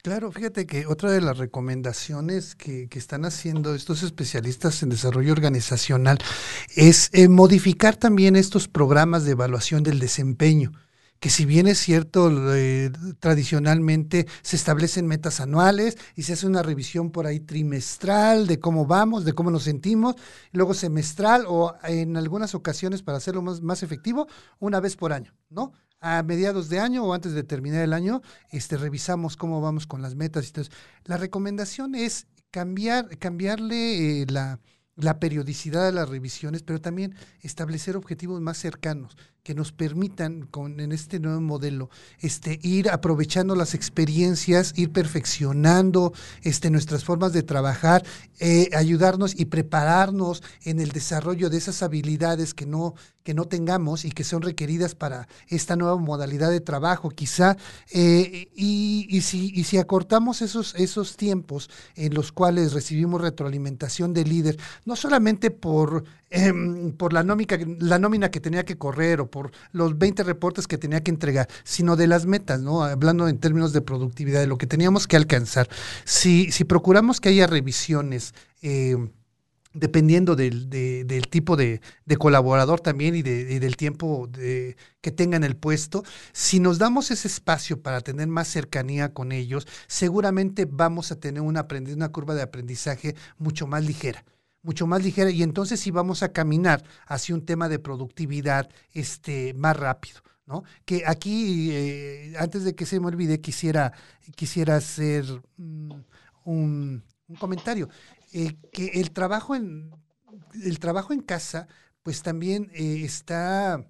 Claro, fíjate que otra de las recomendaciones que, están haciendo estos especialistas en desarrollo organizacional es eh, modificar también estos programas de evaluación del desempeño que si bien es cierto, eh, tradicionalmente se establecen metas anuales y se hace una revisión por ahí trimestral de cómo vamos, de cómo nos sentimos, luego semestral o en algunas ocasiones, para hacerlo más, más efectivo, una vez por año, ¿no? a mediados de año o antes de terminar el año, este, revisamos cómo vamos con las metas todo La recomendación es cambiar, cambiarle eh, la, la periodicidad de las revisiones, pero también establecer objetivos más cercanos que nos permitan con, en este nuevo modelo este, ir aprovechando las experiencias, ir perfeccionando este, nuestras formas de trabajar, eh, ayudarnos y prepararnos en el desarrollo de esas habilidades que no, que no tengamos y que son requeridas para esta nueva modalidad de trabajo, quizá. Eh, y, y, si, y si acortamos esos, esos tiempos en los cuales recibimos retroalimentación del líder, no solamente por Em, por la nómina, la nómina que tenía que correr o por los 20 reportes que tenía que entregar, sino de las metas, ¿no? Hablando en términos de productividad, de lo que teníamos que alcanzar. Si, si procuramos que haya revisiones, em, dependiendo del, del tipo de, de, colaborador también y, de, del tiempo de, que tengan el puesto, si nos damos ese espacio para tener más cercanía con ellos, seguramente vamos a tener una, una curva de aprendizaje mucho más ligera mucho más ligera y entonces sí vamos a caminar hacia un tema de productividad este, más rápido. ¿no? Que aquí, eh, antes de que se me olvide, quisiera, quisiera hacer mm, un, comentario. Eh, que el trabajo en, el trabajo en casa, pues también eh, está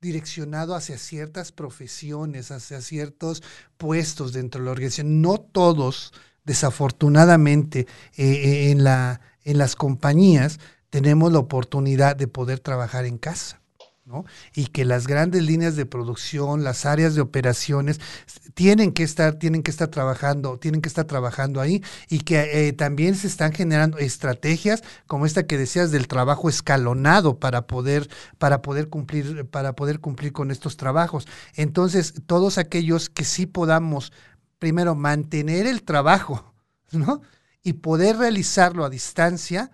direccionado hacia ciertas profesiones, hacia ciertos puestos dentro de la organización. No todos desafortunadamente eh, eh, en, la, en las compañías tenemos la oportunidad de poder trabajar en casa. Y que las grandes líneas de producción, las áreas de operaciones tienen que estar, tienen que estar trabajando, tienen que estar trabajando ahí y que eh, también se están generando estrategias como esta que decías del trabajo escalonado para poder, para poder cumplir, para poder cumplir con estos trabajos. Entonces, todos aquellos que sí podamos primero mantener el trabajo, ¿no? Y poder realizarlo a distancia,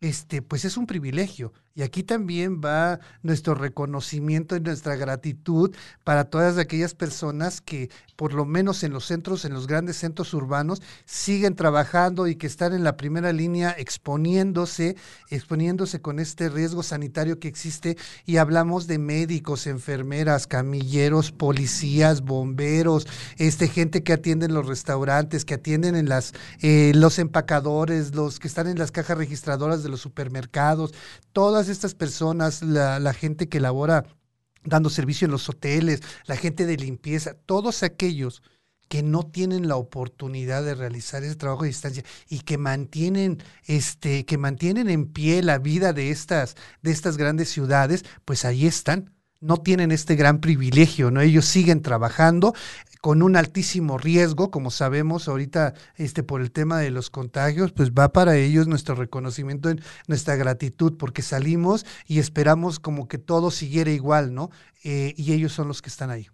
este, pues es un privilegio. Y aquí también va nuestro reconocimiento y nuestra gratitud para todas aquellas personas que, por lo menos en los centros, en los grandes centros urbanos, siguen trabajando y que están en la primera línea exponiéndose, exponiéndose con este riesgo sanitario que existe. Y hablamos de médicos, enfermeras, camilleros, policías, bomberos, este, gente que atiende en los restaurantes, que atienden en las, eh, los empacadores, los que están en las cajas registradoras de los supermercados, todas estas personas, la, gente que labora dando servicio en los hoteles, la gente de limpieza, todos aquellos que no tienen la oportunidad de realizar ese trabajo a distancia y que mantienen este que mantienen en pie la vida de estas de estas grandes ciudades, pues ahí están. No tienen este gran privilegio, ¿no? Ellos siguen trabajando con un altísimo riesgo, como sabemos ahorita este por el tema de los contagios, pues va para ellos nuestro reconocimiento, nuestra gratitud, porque salimos y esperamos como que todo siguiera igual, ¿no? Eh, y ellos son los que están ahí.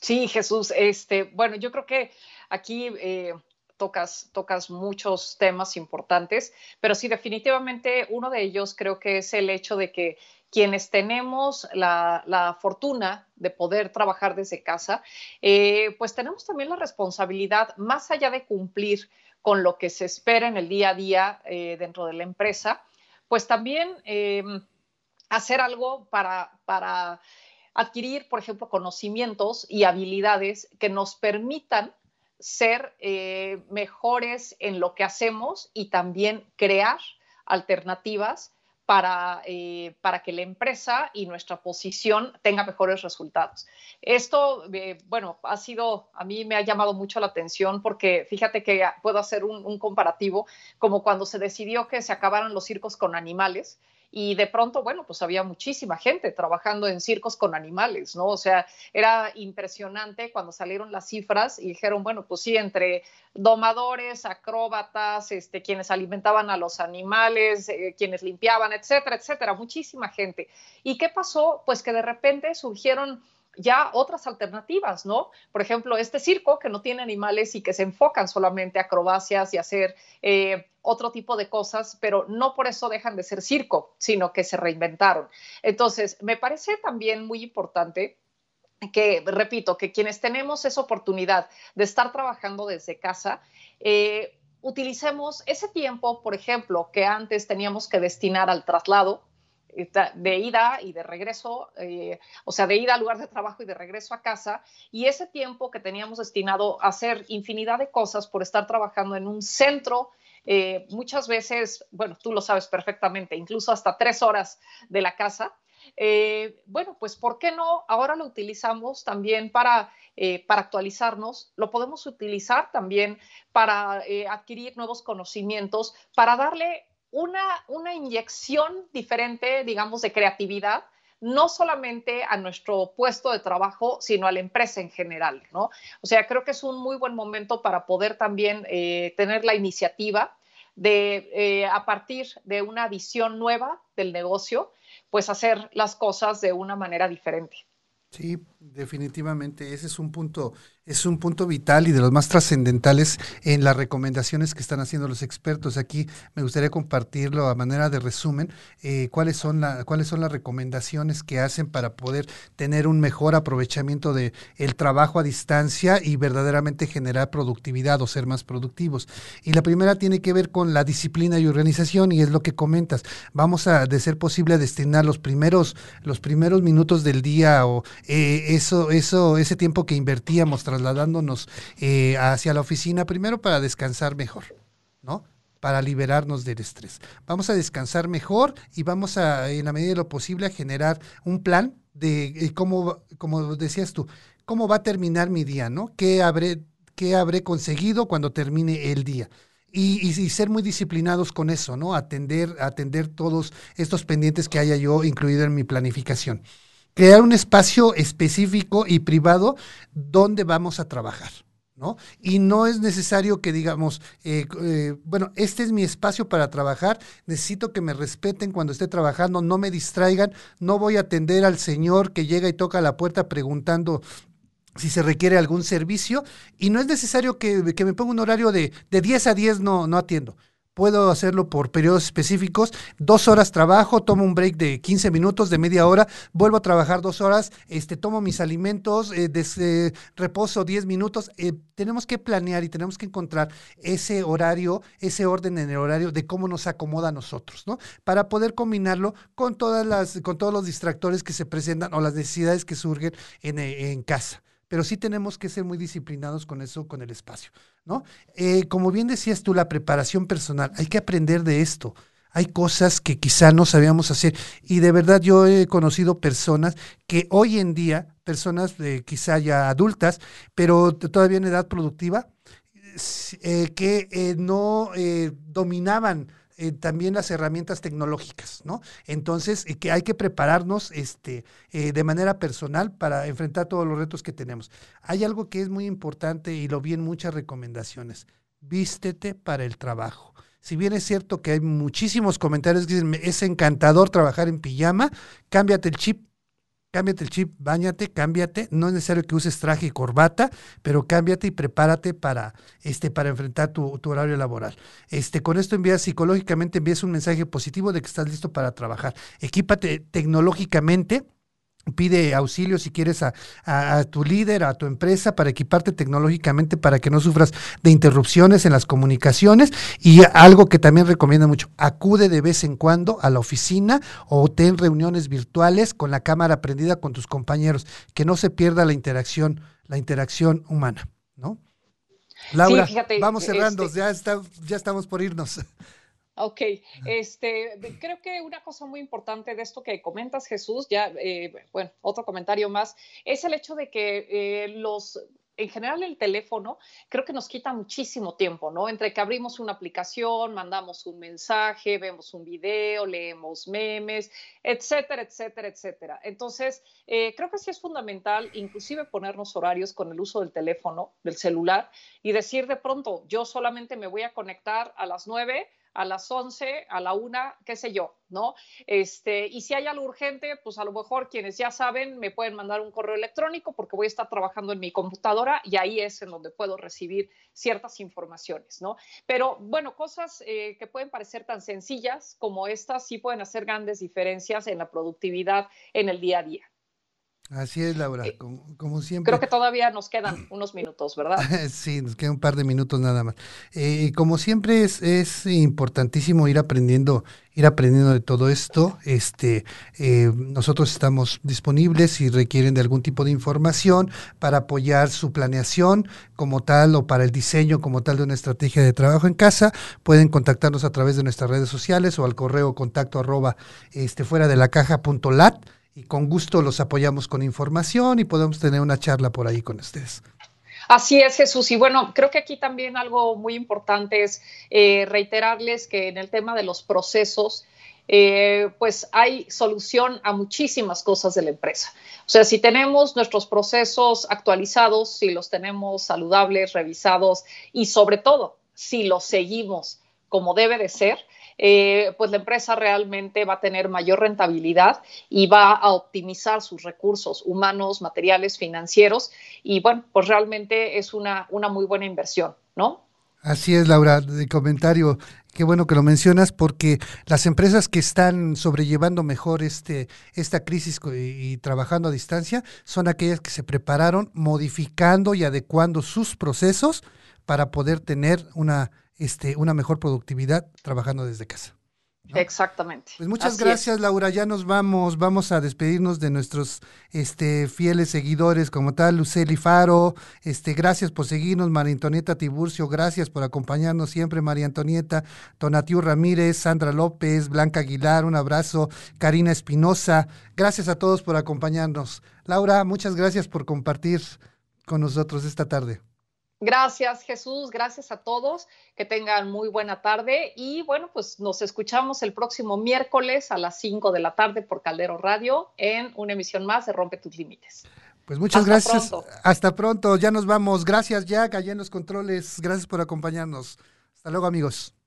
Sí, Jesús, este, bueno, yo creo que aquí eh, tocas, tocas muchos temas importantes, pero sí, definitivamente uno de ellos creo que es el hecho de que quienes tenemos la, fortuna de poder trabajar desde casa, eh, pues tenemos también la responsabilidad, más allá de cumplir con lo que se espera en el día a día eh, dentro de la empresa, pues también eh, hacer algo para, para adquirir, por ejemplo, conocimientos y habilidades que nos permitan ser mejores en lo que hacemos y también crear alternativas para, eh, para que la empresa y nuestra posición tenga mejores resultados. Esto, eh, bueno, ha sido, a mí me ha llamado mucho la atención porque fíjate que puedo hacer un, un comparativo como cuando se decidió que se acabaran los circos con animales y de pronto, bueno, pues había muchísima gente trabajando en circos con animales, ¿no? O sea, era impresionante cuando salieron las cifras y dijeron, bueno, pues sí, entre domadores, acróbatas, este, quienes alimentaban a los animales, eh, quienes limpiaban, etcétera, etcétera, muchísima gente. ¿Y qué pasó? Pues que de repente surgieron ya otras alternativas, ¿no? Por ejemplo, este circo que no tiene animales y que se enfocan solamente a acrobacias y hacer eh, otro tipo de cosas, pero no por eso dejan de ser circo, sino que se reinventaron. Entonces, me parece también muy importante que, repito, que quienes tenemos esa oportunidad de estar trabajando desde casa, eh, utilicemos ese tiempo, por ejemplo, que antes teníamos que destinar al traslado, de ida y de regreso, eh, o sea, de ida al lugar de trabajo y de regreso a casa, y ese tiempo que teníamos destinado a hacer infinidad de cosas por estar trabajando en un centro, eh, muchas veces, bueno, tú lo sabes perfectamente, incluso hasta tres horas de la casa, eh, bueno, pues ¿por qué no? Ahora lo utilizamos también para, para actualizarnos, lo podemos utilizar también para adquirir nuevos conocimientos, para darle una, una inyección diferente, digamos, de creatividad, no solamente a nuestro puesto de trabajo, sino a la empresa en general, ¿no? O sea, creo que es un muy buen momento para poder también eh, tener la iniciativa de, eh, a partir de una visión nueva del negocio, pues hacer las cosas de una manera diferente. Sí, definitivamente, ese es un punto es un punto vital y de los más trascendentales en las recomendaciones que están haciendo los expertos. Aquí me gustaría compartirlo a manera de resumen, eh, cuáles, son la, cuáles son las recomendaciones que hacen para poder tener un mejor aprovechamiento del el trabajo a distancia y verdaderamente generar productividad o ser más productivos. Y la primera tiene que ver con la disciplina y organización y es lo que comentas. Vamos a, de ser posible, destinar los primeros, los primeros minutos del día o eh, eso, eso, ese tiempo que invertíamos tras trasladándonos eh, hacia la oficina, primero para descansar mejor, ¿no? Para liberarnos del estrés. Vamos a descansar mejor y vamos a, en la medida de lo posible, a generar un plan de eh, cómo, como decías tú, cómo va a terminar mi día, ¿no? ¿Qué habré, qué habré conseguido cuando termine el día? Y, y, ser muy disciplinados con eso, ¿no? Atender, atender todos estos pendientes que haya yo incluido en mi planificación crear un espacio específico y privado donde vamos a trabajar. ¿No? Y no es necesario que digamos, eh, eh, bueno, este es mi espacio para trabajar, necesito que me respeten cuando esté trabajando, no me distraigan, no voy a atender al señor que llega y toca la puerta preguntando si se requiere algún servicio, y no es necesario que, me ponga un horario de, de 10 a 10, no, no atiendo puedo hacerlo por periodos específicos, dos horas trabajo, tomo un break de 15 minutos, de media hora, vuelvo a trabajar dos horas, este, tomo mis alimentos, eh, reposo 10 minutos. Eh, tenemos que planear y tenemos que encontrar ese horario, ese orden en el horario de cómo nos acomoda a nosotros, ¿no? Para poder combinarlo con todas las, con todos los distractores que se presentan o las necesidades que surgen en, en casa pero sí tenemos que ser muy disciplinados con eso, con el espacio, ¿no? Eh, como bien decías tú, la preparación personal, hay que aprender de esto. Hay cosas que quizá no sabíamos hacer y de verdad yo he conocido personas que hoy en día, personas quizá ya adultas, pero todavía en edad productiva, eh, que eh, no dominaban eh, también las herramientas tecnológicas, ¿no? Entonces, eh, que hay que prepararnos este, eh, de manera personal para enfrentar todos los retos que tenemos. Hay algo que es muy importante y lo vi en muchas recomendaciones. Vístete para el trabajo. Si bien es cierto que hay muchísimos comentarios que dicen, es encantador trabajar en pijama, cámbiate el chip cámbiate el chip, bañate, cámbiate. No es necesario que uses traje y corbata, pero cámbiate y prepárate para, este, para enfrentar tu, tu, horario laboral. Este, con esto envías psicológicamente, envías un mensaje positivo de que estás listo para trabajar. Equípate tecnológicamente pide auxilio si quieres a, a, tu líder, a tu empresa, para equiparte tecnológicamente para que no sufras de interrupciones en las comunicaciones. Y algo que también recomiendo mucho, acude de vez en cuando a la oficina o ten reuniones virtuales con la cámara prendida con tus compañeros, que no se pierda la interacción, la interacción humana, ¿no? Laura, sí, fíjate, vamos cerrando, este... ya, está, ya estamos por irnos. Ok, este, creo que una cosa muy importante de esto que comentas, Jesús, ya, eh, bueno, otro comentario más, es el hecho de que eh, los, en general el teléfono creo que nos quita muchísimo tiempo, ¿no? Entre que abrimos una aplicación, mandamos un mensaje, vemos un video, leemos memes, etcétera, etcétera, etcétera. Entonces, eh, creo que sí es fundamental inclusive ponernos horarios con el uso del teléfono, del celular, y decir de pronto, yo solamente me voy a conectar a las nueve a las 11, a la 1, qué sé yo, ¿no? Este, y si hay algo urgente, pues a lo mejor quienes ya saben me pueden mandar un correo electrónico porque voy a estar trabajando en mi computadora y ahí es en donde puedo recibir ciertas informaciones, ¿no? Pero bueno, cosas eh, que pueden parecer tan sencillas como estas sí pueden hacer grandes diferencias en la productividad en el día a día. Así es, Laura, eh, como, como, siempre. Creo que todavía nos quedan unos minutos, ¿verdad? sí, nos quedan un par de minutos nada más. Eh, como siempre es, es importantísimo ir aprendiendo, ir aprendiendo de todo esto. Este, eh, nosotros estamos disponibles si requieren de algún tipo de información para apoyar su planeación como tal o para el diseño como tal de una estrategia de trabajo en casa. Pueden contactarnos a través de nuestras redes sociales o al correo contacto arroba este, fuera de la caja punto lat y con gusto los apoyamos con información y podemos tener una charla por ahí con ustedes. Así es, Jesús. Y bueno, creo que aquí también algo muy importante es eh, reiterarles que en el tema de los procesos, eh, pues hay solución a muchísimas cosas de la empresa. O sea, si tenemos nuestros procesos actualizados, si los tenemos saludables, revisados y sobre todo, si los seguimos como debe de ser, eh, pues la empresa realmente va a tener mayor rentabilidad y va a optimizar sus recursos humanos, materiales, financieros y bueno, pues realmente es una, una muy buena inversión, ¿no? Así es, Laura, de comentario. Qué bueno que lo mencionas porque las empresas que están sobrellevando mejor este, esta crisis y, y, trabajando a distancia son aquellas que se prepararon modificando y adecuando sus procesos para poder tener una este, una mejor productividad trabajando desde casa. ¿no? Exactamente. Pues muchas Así gracias, es. Laura. Ya nos vamos, vamos a despedirnos de nuestros este, fieles seguidores como tal, Luceli Faro. Este, gracias por seguirnos, María Antonieta Tiburcio, gracias por acompañarnos siempre, María Antonieta, Tonatiu Ramírez, Sandra López, Blanca Aguilar, un abrazo, Karina Espinosa. Gracias a todos por acompañarnos. Laura, muchas gracias por compartir con nosotros esta tarde. Gracias Jesús, gracias a todos, que tengan muy buena tarde y bueno, pues nos escuchamos el próximo miércoles a las 5 de la tarde por Caldero Radio en una emisión más de Rompe tus Límites. Pues muchas Hasta gracias. Pronto. Hasta pronto, ya nos vamos. Gracias Jack, allá en los controles. Gracias por acompañarnos. Hasta luego amigos.